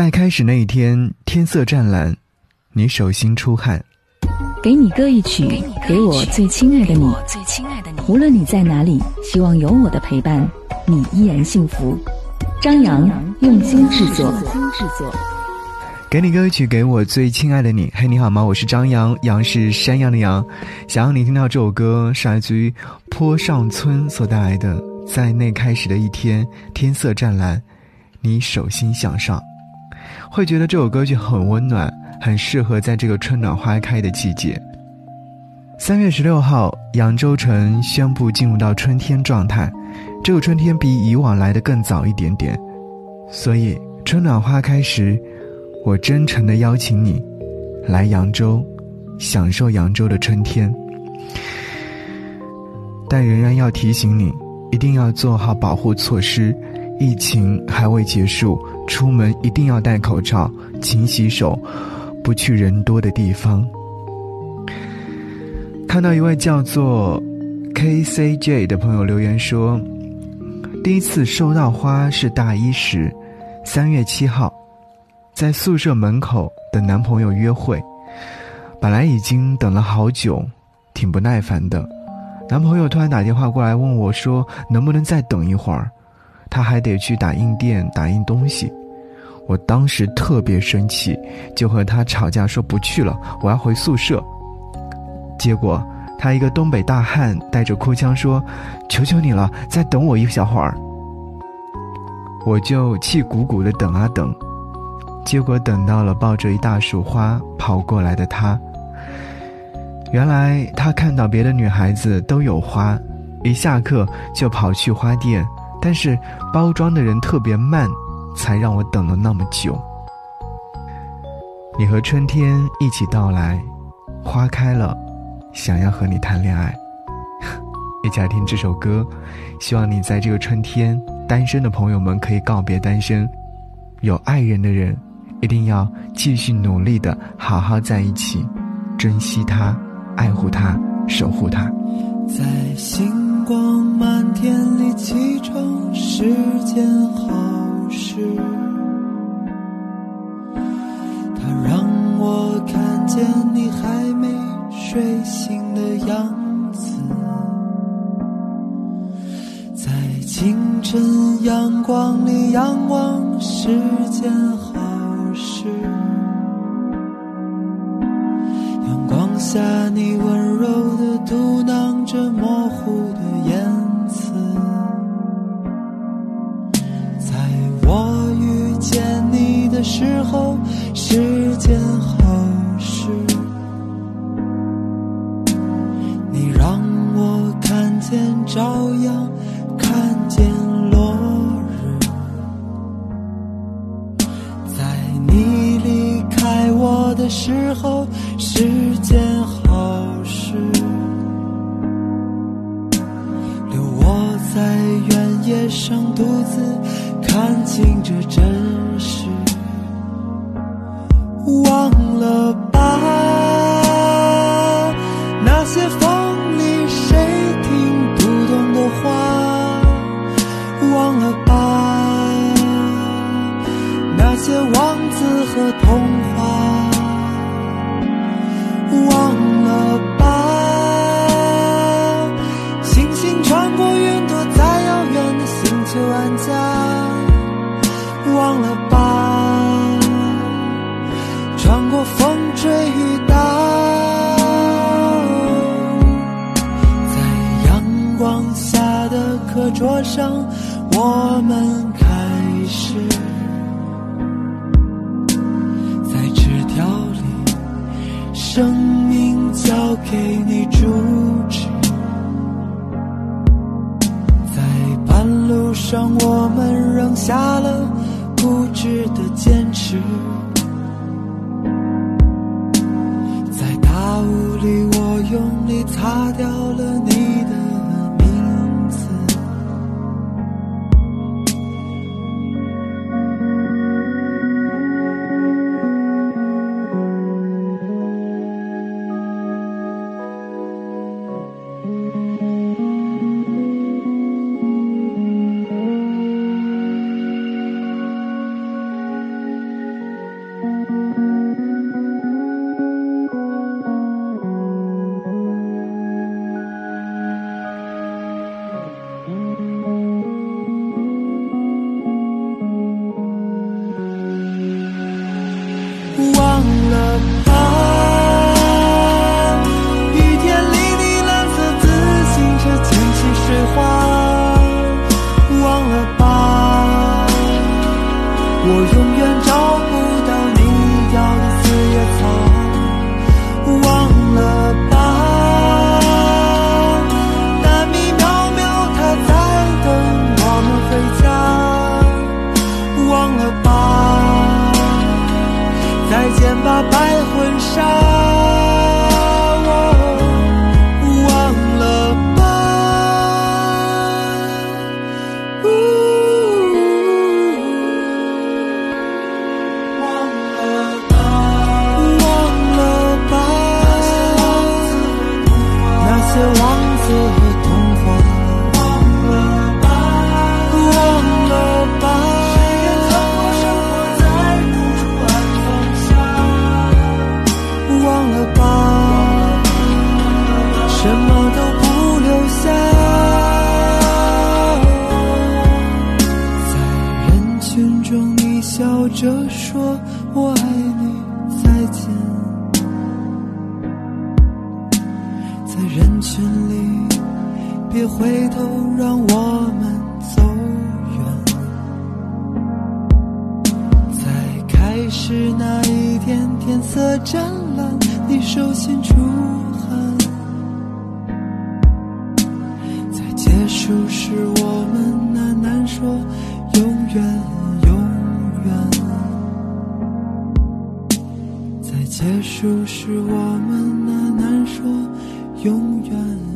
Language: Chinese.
在开始那一天，天色湛蓝，你手心出汗。给你歌一曲，给我最亲爱的你。无论你在哪里，希望有我的陪伴，你依然幸福。张扬用心制作。给你歌曲，给我最亲爱的你。嘿，你好吗？我是张扬，杨是山羊的羊。想让你听到这首歌，是来自于坡上村所带来的。在那开始的一天，天色湛蓝，你手心向上，会觉得这首歌曲很温暖，很适合在这个春暖花开的季节。三月十六号，扬州城宣布进入到春天状态，这个春天比以往来的更早一点点，所以春暖花开时。我真诚的邀请你，来扬州，享受扬州的春天。但仍然要提醒你，一定要做好保护措施。疫情还未结束，出门一定要戴口罩，勤洗手，不去人多的地方。看到一位叫做 KCJ 的朋友留言说，第一次收到花是大一时，三月七号。在宿舍门口等男朋友约会，本来已经等了好久，挺不耐烦的。男朋友突然打电话过来问我，说能不能再等一会儿，他还得去打印店打印东西。我当时特别生气，就和他吵架，说不去了，我要回宿舍。结果他一个东北大汉带着哭腔说：“求求你了，再等我一小会儿。”我就气鼓鼓的等啊等。结果等到了抱着一大束花跑过来的他，原来他看到别的女孩子都有花，一下课就跑去花店，但是包装的人特别慢，才让我等了那么久。你和春天一起到来，花开了，想要和你谈恋爱，一起来听这首歌，希望你在这个春天，单身的朋友们可以告别单身，有爱人的人。一定要继续努力的好好在一起，珍惜他，爱护他，守护他。在星光满天里启程时间好事，它让我看见你还没睡醒的样子，在清晨阳光里仰望是件好。事阳光下，你温柔的嘟囔着模糊的我的时候是件好事，留我在原野上独自看清这真实，忘了吧那些风里谁听不懂的话，忘了吧那些王子和童忘了吧，穿过风吹雨打，在阳光下的课桌上，我们开始在纸条里。生命交给你主持，在半路上我们扔下了固执的坚持，在大雾里我用力擦掉了说“我爱你”，再见。在人群里，别回头，让我们走远。在开始那一天，天色湛蓝，你手心出汗。在结束时，我们喃喃说永远，结束是我们那难说永远。